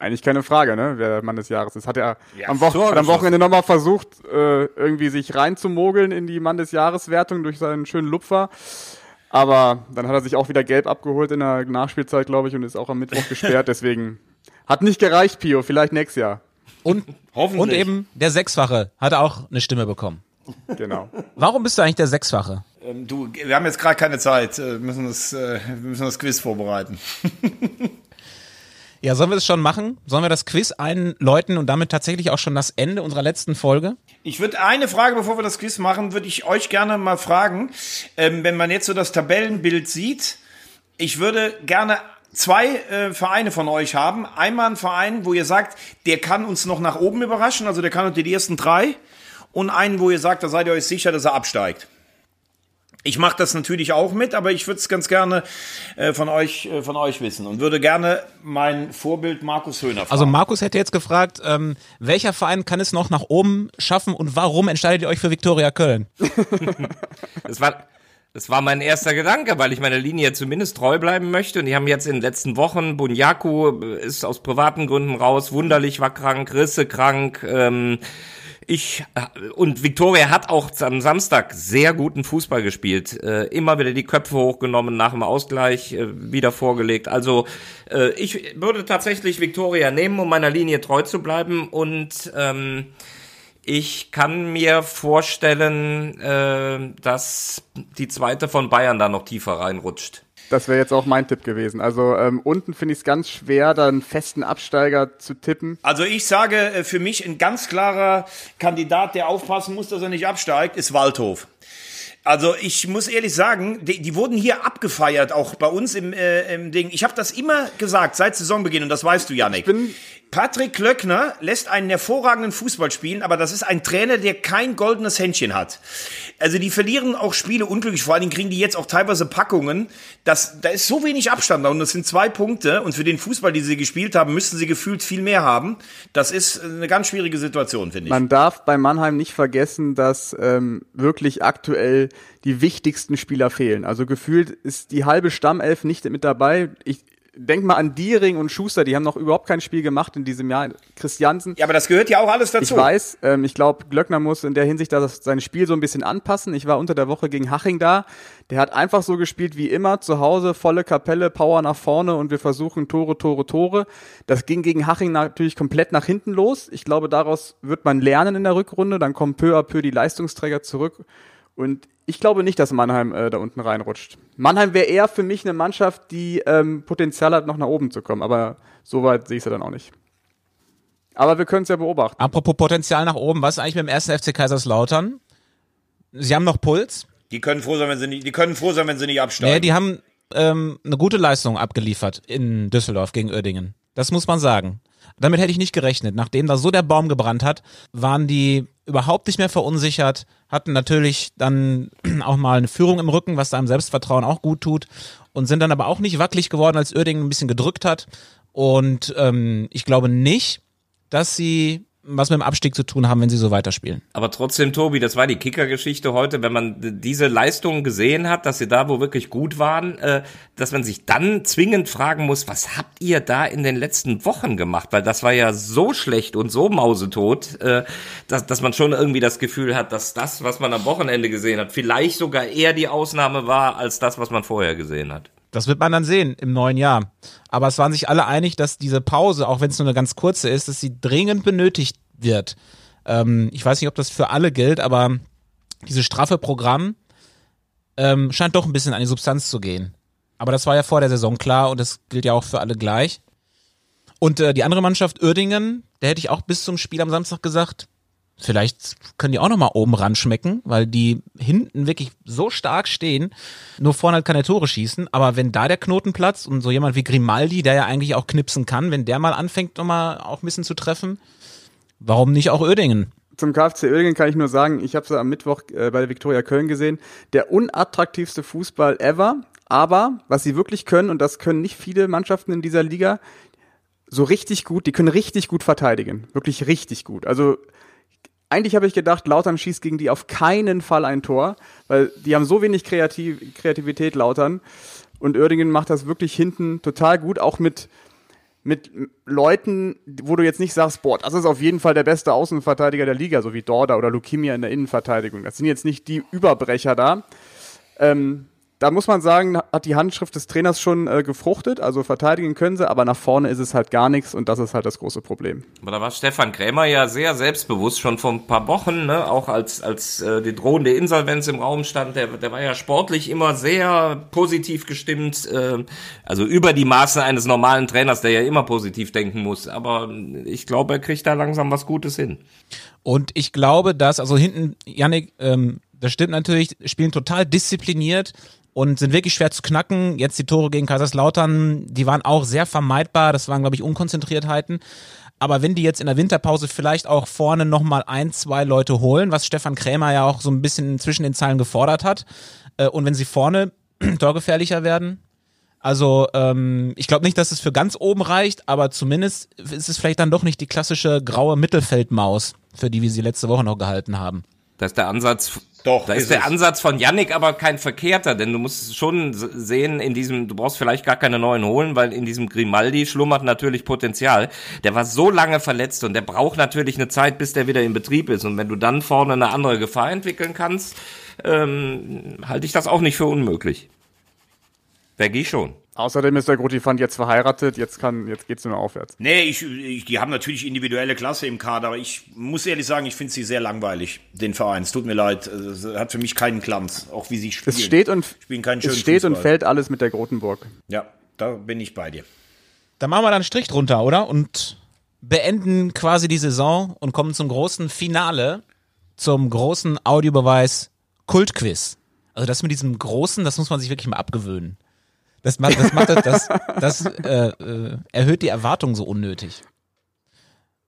Eigentlich keine Frage, ne? wer der Mann des Jahres ist. Hat er ja, am, Wo hat am Wochenende nochmal versucht, äh, irgendwie sich reinzumogeln in die Mann des Jahreswertung durch seinen schönen Lupfer. Aber dann hat er sich auch wieder gelb abgeholt in der Nachspielzeit, glaube ich, und ist auch am Mittwoch gesperrt. Deswegen hat nicht gereicht, Pio. Vielleicht nächstes Jahr. Und, und eben der Sechsfache hat auch eine Stimme bekommen. Genau. Warum bist du eigentlich der Sechsfache? Ähm, du, wir haben jetzt gerade keine Zeit. Wir müssen das, äh, wir müssen das Quiz vorbereiten. ja, sollen wir das schon machen? Sollen wir das Quiz einläuten und damit tatsächlich auch schon das Ende unserer letzten Folge? Ich würde eine Frage, bevor wir das Quiz machen, würde ich euch gerne mal fragen, ähm, wenn man jetzt so das Tabellenbild sieht. Ich würde gerne zwei äh, Vereine von euch haben. Einmal ein Verein, wo ihr sagt, der kann uns noch nach oben überraschen, also der kann unter die ersten drei. Und einen, wo ihr sagt, da seid ihr euch sicher, dass er absteigt. Ich mache das natürlich auch mit, aber ich würde es ganz gerne äh, von euch äh, von euch wissen und würde gerne mein Vorbild Markus Höhner fragen. Also Markus hätte jetzt gefragt, ähm, welcher Verein kann es noch nach oben schaffen und warum entscheidet ihr euch für Viktoria Köln? das war das war mein erster Gedanke, weil ich meiner Linie zumindest treu bleiben möchte. Und die haben jetzt in den letzten Wochen, Bunyaku ist aus privaten Gründen raus, Wunderlich war krank, Risse krank, ähm, ich und Viktoria hat auch am Samstag sehr guten Fußball gespielt. Äh, immer wieder die Köpfe hochgenommen, nach dem Ausgleich äh, wieder vorgelegt. Also äh, ich würde tatsächlich Viktoria nehmen, um meiner Linie treu zu bleiben. Und ähm, ich kann mir vorstellen, äh, dass die zweite von Bayern da noch tiefer reinrutscht. Das wäre jetzt auch mein Tipp gewesen. Also ähm, unten finde ich es ganz schwer, da einen festen Absteiger zu tippen. Also ich sage äh, für mich ein ganz klarer Kandidat, der aufpassen muss, dass er nicht absteigt, ist Waldhof. Also ich muss ehrlich sagen, die, die wurden hier abgefeiert, auch bei uns im, äh, im Ding. Ich habe das immer gesagt seit Saisonbeginn und das weißt du, Janik. Ich bin Patrick Klöckner lässt einen hervorragenden Fußball spielen, aber das ist ein Trainer, der kein goldenes Händchen hat. Also die verlieren auch Spiele unglücklich, vor allen Dingen kriegen die jetzt auch teilweise Packungen. Das, da ist so wenig Abstand da und das sind zwei Punkte und für den Fußball, die sie gespielt haben, müssten sie gefühlt viel mehr haben. Das ist eine ganz schwierige Situation, finde ich. Man darf bei Mannheim nicht vergessen, dass ähm, wirklich aktuell die wichtigsten Spieler fehlen. Also gefühlt ist die halbe Stammelf nicht mit dabei. Ich, denk mal an Diering und Schuster, die haben noch überhaupt kein Spiel gemacht in diesem Jahr. Christiansen. Ja, aber das gehört ja auch alles dazu. Ich weiß, ähm, ich glaube, Glöckner muss in der Hinsicht das, sein Spiel so ein bisschen anpassen. Ich war unter der Woche gegen Haching da. Der hat einfach so gespielt wie immer, zu Hause, volle Kapelle, Power nach vorne und wir versuchen Tore, Tore, Tore. Das ging gegen Haching natürlich komplett nach hinten los. Ich glaube, daraus wird man lernen in der Rückrunde. Dann kommen peu à peu die Leistungsträger zurück. Und ich glaube nicht, dass Mannheim äh, da unten reinrutscht. Mannheim wäre eher für mich eine Mannschaft, die ähm, Potenzial hat, noch nach oben zu kommen. Aber so weit sehe ich sie dann auch nicht. Aber wir können es ja beobachten. Apropos Potenzial nach oben, was ist eigentlich mit dem ersten FC Kaiserslautern? Sie haben noch Puls? Die können froh sein, wenn sie nicht, die können froh sein, wenn sie nicht absteigen. Nee, die haben ähm, eine gute Leistung abgeliefert in Düsseldorf gegen Uerdingen. Das muss man sagen. Damit hätte ich nicht gerechnet. Nachdem da so der Baum gebrannt hat, waren die überhaupt nicht mehr verunsichert, hatten natürlich dann auch mal eine Führung im Rücken, was deinem Selbstvertrauen auch gut tut und sind dann aber auch nicht wackelig geworden, als Uerdingen ein bisschen gedrückt hat. Und ähm, ich glaube nicht, dass sie was mit dem Abstieg zu tun haben, wenn sie so weiterspielen. Aber trotzdem, Tobi, das war die Kicker-Geschichte heute, wenn man diese Leistungen gesehen hat, dass sie da wo wirklich gut waren, äh, dass man sich dann zwingend fragen muss, was habt ihr da in den letzten Wochen gemacht? Weil das war ja so schlecht und so mausetot, äh, dass, dass man schon irgendwie das Gefühl hat, dass das, was man am Wochenende gesehen hat, vielleicht sogar eher die Ausnahme war, als das, was man vorher gesehen hat. Das wird man dann sehen im neuen Jahr. Aber es waren sich alle einig, dass diese Pause, auch wenn es nur eine ganz kurze ist, dass sie dringend benötigt wird. Ähm, ich weiß nicht, ob das für alle gilt, aber dieses straffe Programm ähm, scheint doch ein bisschen an die Substanz zu gehen. Aber das war ja vor der Saison klar und das gilt ja auch für alle gleich. Und äh, die andere Mannschaft, Uerdingen, da hätte ich auch bis zum Spiel am Samstag gesagt, Vielleicht können die auch nochmal oben ran schmecken, weil die hinten wirklich so stark stehen, nur vorne halt keine Tore schießen. Aber wenn da der Knoten platzt und so jemand wie Grimaldi, der ja eigentlich auch knipsen kann, wenn der mal anfängt, nochmal auch ein bisschen zu treffen, warum nicht auch Ödingen? Zum KfC Oerdingen kann ich nur sagen, ich habe sie am Mittwoch äh, bei der Viktoria Köln gesehen. Der unattraktivste Fußball ever. Aber was sie wirklich können, und das können nicht viele Mannschaften in dieser Liga, so richtig gut, die können richtig gut verteidigen. Wirklich richtig gut. Also eigentlich habe ich gedacht, Lautern schießt gegen die auf keinen Fall ein Tor, weil die haben so wenig Kreativ Kreativität, Lautern. Und Oerdingen macht das wirklich hinten total gut, auch mit, mit Leuten, wo du jetzt nicht sagst, boah, das ist auf jeden Fall der beste Außenverteidiger der Liga, so wie Dorda oder Lukimia in der Innenverteidigung. Das sind jetzt nicht die Überbrecher da. Ähm, da muss man sagen, hat die Handschrift des Trainers schon äh, gefruchtet. Also verteidigen können sie, aber nach vorne ist es halt gar nichts und das ist halt das große Problem. Aber da war Stefan Krämer ja sehr selbstbewusst schon vor ein paar Wochen, ne? auch als, als äh, die drohende Insolvenz im Raum stand. Der, der war ja sportlich immer sehr positiv gestimmt. Äh, also über die Maße eines normalen Trainers, der ja immer positiv denken muss. Aber ich glaube, er kriegt da langsam was Gutes hin. Und ich glaube, dass, also hinten, Yannick, ähm, das stimmt natürlich, spielen total diszipliniert und sind wirklich schwer zu knacken. Jetzt die Tore gegen Kaiserslautern, die waren auch sehr vermeidbar. Das waren, glaube ich, Unkonzentriertheiten. Aber wenn die jetzt in der Winterpause vielleicht auch vorne nochmal ein, zwei Leute holen, was Stefan Krämer ja auch so ein bisschen zwischen den Zeilen gefordert hat, äh, und wenn sie vorne torgefährlicher werden, also ähm, ich glaube nicht, dass es für ganz oben reicht, aber zumindest ist es vielleicht dann doch nicht die klassische graue Mittelfeldmaus, für die wir sie letzte Woche noch gehalten haben. Da ist der Ansatz, Doch, da ist, ist der es. Ansatz von Yannick aber kein verkehrter, denn du musst schon sehen, in diesem, du brauchst vielleicht gar keine neuen holen, weil in diesem Grimaldi schlummert natürlich Potenzial. Der war so lange verletzt und der braucht natürlich eine Zeit, bis der wieder in Betrieb ist. Und wenn du dann vorne eine andere Gefahr entwickeln kannst, ähm, halte ich das auch nicht für unmöglich. Veggie schon. Außerdem ist der Grotifant jetzt verheiratet, jetzt kann, jetzt geht's nur aufwärts. Nee, ich, ich, die haben natürlich individuelle Klasse im Kader, aber ich muss ehrlich sagen, ich finde sie sehr langweilig, den Verein. Es tut mir leid, es hat für mich keinen Glanz, auch wie sie spielen. Es steht und, spielen keinen schönen es steht und fällt alles mit der Grotenburg. Ja, da bin ich bei dir. Dann machen wir da einen Strich drunter, oder? Und beenden quasi die Saison und kommen zum großen Finale, zum großen Audiobeweis Kultquiz. Also das mit diesem großen, das muss man sich wirklich mal abgewöhnen. Das macht, das macht das, das, das äh, äh, erhöht die Erwartung so unnötig.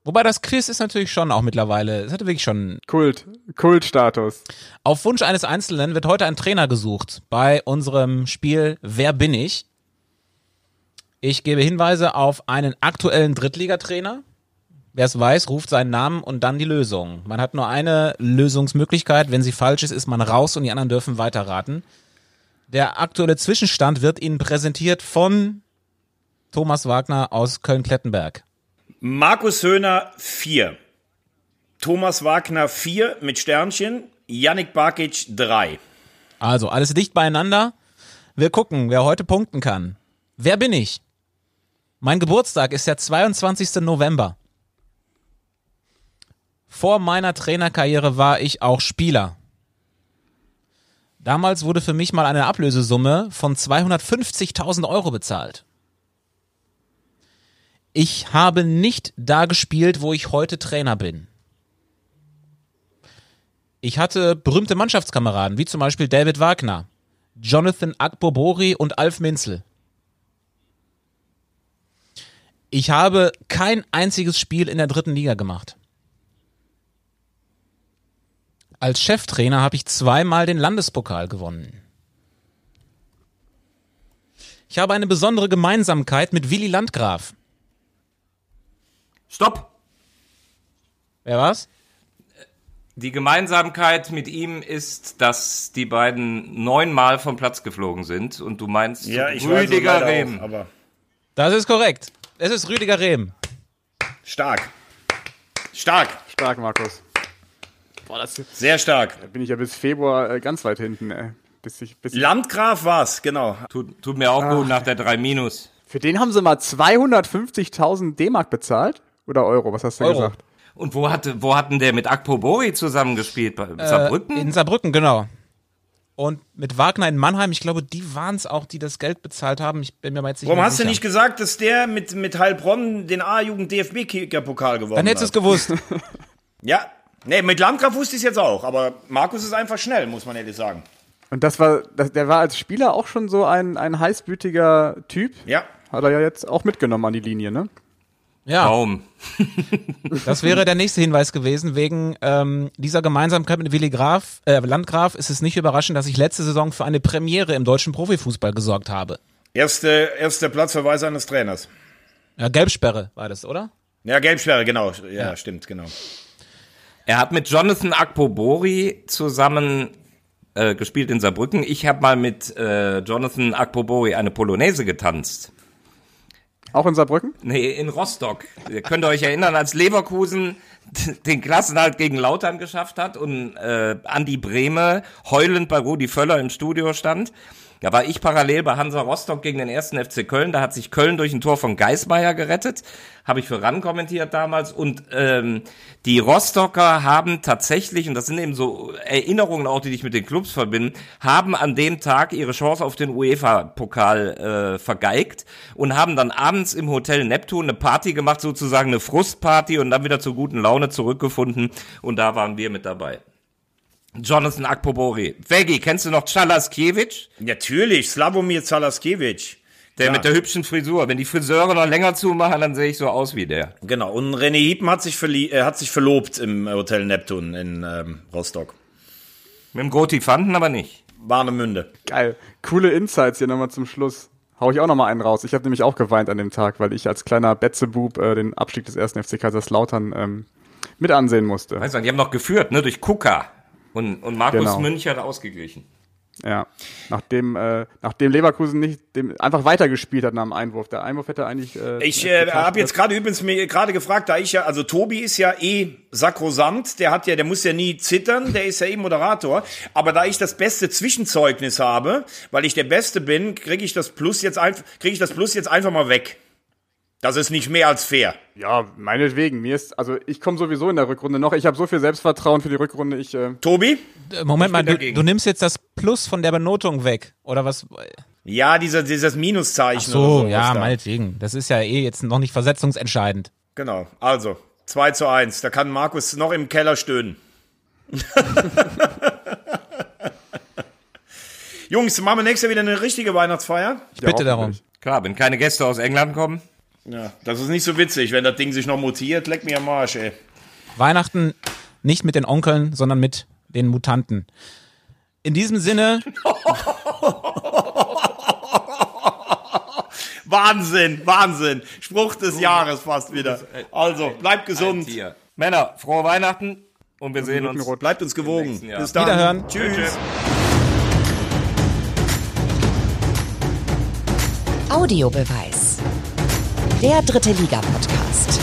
Wobei das Quiz ist natürlich schon auch mittlerweile, es hatte wirklich schon Kult, Kultstatus. Auf Wunsch eines Einzelnen wird heute ein Trainer gesucht bei unserem Spiel Wer bin ich? Ich gebe Hinweise auf einen aktuellen Drittligatrainer. Wer es weiß, ruft seinen Namen und dann die Lösung. Man hat nur eine Lösungsmöglichkeit. Wenn sie falsch ist, ist man raus und die anderen dürfen weiterraten. Der aktuelle Zwischenstand wird Ihnen präsentiert von Thomas Wagner aus Köln-Klettenberg. Markus Höhner 4. Thomas Wagner 4 mit Sternchen. Yannick Barkic 3. Also, alles dicht beieinander. Wir gucken, wer heute punkten kann. Wer bin ich? Mein Geburtstag ist der 22. November. Vor meiner Trainerkarriere war ich auch Spieler. Damals wurde für mich mal eine Ablösesumme von 250.000 Euro bezahlt. Ich habe nicht da gespielt, wo ich heute Trainer bin. Ich hatte berühmte Mannschaftskameraden, wie zum Beispiel David Wagner, Jonathan Akbobori und Alf Minzel. Ich habe kein einziges Spiel in der dritten Liga gemacht. Als Cheftrainer habe ich zweimal den Landespokal gewonnen. Ich habe eine besondere Gemeinsamkeit mit Willy Landgraf. Stopp! Wer war's? Die Gemeinsamkeit mit ihm ist, dass die beiden neunmal vom Platz geflogen sind und du meinst Ja, ich Rüdiger weiß es leider Rehm. auch, aber Das ist korrekt. Es ist Rüdiger Rehm. stark. Stark. Stark, Markus. Boah, das Sehr stark. da bin ich ja bis Februar äh, ganz weit hinten, ey. Bis ich, bis Landgraf war's, genau. Tut, tut mir auch gut nach der 3 Minus. für den haben sie mal 250.000 D-Mark bezahlt? Oder Euro, was hast du Euro. gesagt? Und wo hatte, wo hatten der mit Akpo Bori zusammengespielt? Bei Saarbrücken? In Saarbrücken, genau. Und mit Wagner in Mannheim, ich glaube, die waren es auch, die das Geld bezahlt haben. Ich bin mir mal jetzt nicht Warum mehr hast sicher. du nicht gesagt, dass der mit, mit Heilbronn den A-Jugend-DFB-Pokal gewonnen Dann hättest du hat? es gewusst. Ja. Nee, mit Landgraf wusste ich es jetzt auch, aber Markus ist einfach schnell, muss man ehrlich sagen. Und das war, das, der war als Spieler auch schon so ein, ein heißblütiger Typ. Ja. Hat er ja jetzt auch mitgenommen an die Linie, ne? Ja, Kaum. das wäre der nächste Hinweis gewesen. Wegen ähm, dieser Gemeinsamkeit mit Willi Graf, äh, Landgraf ist es nicht überraschend, dass ich letzte Saison für eine Premiere im deutschen Profifußball gesorgt habe. Erste, erster Platzverweis eines Trainers. Ja, Gelbsperre war das, oder? Ja, Gelbsperre, genau. Ja, stimmt, genau. Er hat mit Jonathan Akpo Bori zusammen äh, gespielt in Saarbrücken. Ich habe mal mit äh, Jonathan Akpo Bori eine Polonaise getanzt. Auch in Saarbrücken? Nee, in Rostock. Ihr könnt euch erinnern, als Leverkusen den Klassenhalt gegen Lautern geschafft hat und äh, Andi Brehme heulend bei Rudi Völler im Studio stand. Da war ich parallel bei Hansa Rostock gegen den ersten FC Köln. Da hat sich Köln durch ein Tor von Geismeier gerettet. Habe ich für RAN kommentiert damals. Und ähm, die Rostocker haben tatsächlich, und das sind eben so Erinnerungen auch, die dich mit den Clubs verbinden, haben an dem Tag ihre Chance auf den UEFA-Pokal äh, vergeigt und haben dann abends im Hotel Neptun eine Party gemacht, sozusagen eine Frustparty und dann wieder zur guten Laune zurückgefunden. Und da waren wir mit dabei. Jonathan Akpobori. Veggie, kennst du noch Czalaskiewicz? Natürlich, Slavomir Zalaskiewicz. Der Ja. mit der hübschen Frisur. Wenn die Friseure noch länger zumachen, dann sehe ich so aus wie der. Genau, und René Hiepen hat sich, verlie äh, hat sich verlobt im Hotel Neptun in ähm, Rostock. Mit dem Goti Fanden aber nicht. Warnemünde. Geil. Coole Insights hier nochmal zum Schluss. Hau ich auch nochmal einen raus. Ich habe nämlich auch geweint an dem Tag, weil ich als kleiner Betzebub äh, den Abstieg des ersten FC Kaiserslautern ähm, mit ansehen musste. Weißt du, die haben noch geführt, ne, durch Kuka. Und, und Markus Genau. Münch hat ausgeglichen. Ja. Nachdem, äh, nachdem Leverkusen nicht dem, einfach weitergespielt hat nach dem Einwurf. Der Einwurf hätte eigentlich. Äh, Ich äh, habe jetzt gerade übrigens mir gerade gefragt, da ich ja, also Tobi ist ja eh sakrosant, der hat ja, der muss ja nie zittern, der ist ja eh Moderator. Aber da ich das beste Zwischenzeugnis habe, weil ich der Beste bin, kriege ich das Plus jetzt einfach, kriege ich das Plus jetzt einfach mal weg. Das ist nicht mehr als fair. Ja, meinetwegen. Mir ist, also ich komme sowieso in der Rückrunde noch. Ich habe so viel Selbstvertrauen für die Rückrunde. Ich, äh, Tobi? Äh, Moment mal, du, du nimmst jetzt das Plus von der Benotung weg, oder was? Ja, dieser, dieses Minuszeichen. So, oder sowas ja, da. meinetwegen. Das ist ja eh jetzt noch nicht versetzungsentscheidend. Genau. Also, 2 zu 1. Da kann Markus noch im Keller stöhnen. Jungs, machen wir nächstes Jahr wieder eine richtige Weihnachtsfeier? Ich bitte darum. hoffentlich. Klar, wenn keine Gäste aus England kommen. Ja, das ist nicht so witzig, wenn das Ding sich noch mutiert, leck mir am Arsch, ey. Weihnachten nicht mit den Onkeln, sondern mit den Mutanten. In diesem Sinne, Wahnsinn, Wahnsinn. Spruch des Jahres fast wieder. Also, bleibt gesund. Männer, frohe Weihnachten und wir sehen uns. Bleibt uns gewogen. Bis dann. Wiederhören. Tschüss. Audiobeweis. Der dritte Liga-Podcast.